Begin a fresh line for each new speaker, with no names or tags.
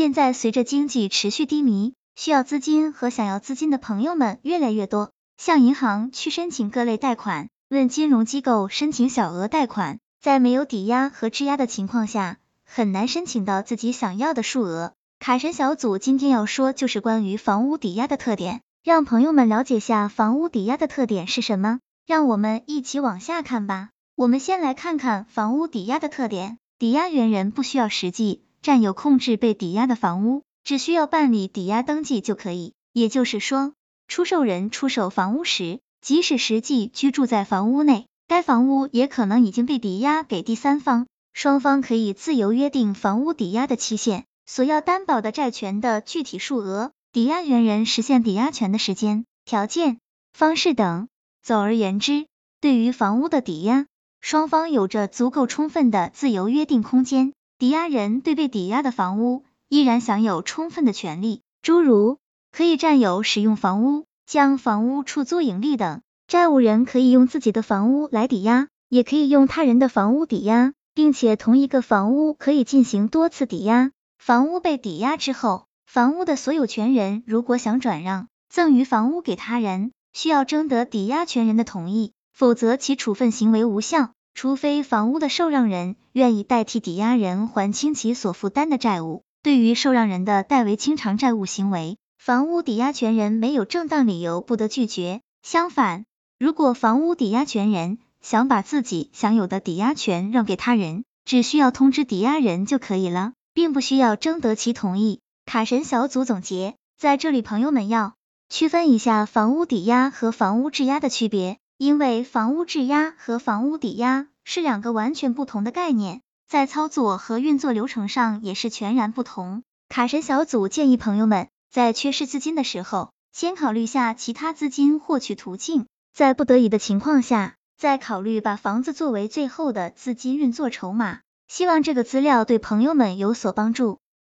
现在随着经济持续低迷，需要资金和想要资金的朋友们越来越多，向银行去申请各类贷款，问金融机构申请小额贷款，在没有抵押和质押的情况下，很难申请到自己想要的数额。卡神小组今天要说就是关于房屋抵押的特点，让朋友们了解下房屋抵押的特点是什么。让我们一起往下看吧。我们先来看看房屋抵押的特点。抵押原人不需要实际占有控制被抵押的房屋，只需要办理抵押登记就可以。也就是说，出售人出售房屋时，即使实际居住在房屋内，该房屋也可能已经被抵押给第三方。双方可以自由约定房屋抵押的期限、所要担保的债权的具体数额、抵押原人实现抵押权的时间、条件、方式等。总而言之，对于房屋的抵押，双方有着足够充分的自由约定空间。抵押人对被抵押的房屋依然享有充分的权利，诸如可以占有使用房屋、将房屋出租盈利等。债务人可以用自己的房屋来抵押，也可以用他人的房屋抵押，并且同一个房屋可以进行多次抵押。房屋被抵押之后，房屋的所有权人如果想转让、赠与房屋给他人，需要征得抵押权人的同意，否则其处分行为无效。除非房屋的受让人愿意代替抵押人还清其所负担的债务。对于受让人的代为清偿债务行为，房屋抵押权人没有正当理由不得拒绝。相反，如果房屋抵押权人想把自己享有的抵押权让给他人，只需要通知抵押人就可以了，并不需要征得其同意。卡神小组总结，在这里朋友们要。区分一下房屋抵押和房屋质押的区别，因为房屋质押和房屋抵押是两个完全不同的概念，在操作和运作流程上也是全然不同。卡神小组建议朋友们在缺失资金的时候，先考虑下其他资金获取途径，在不得已的情况下，再考虑把房子作为最后的资金运作筹码。希望这个资料对朋友们有所帮助。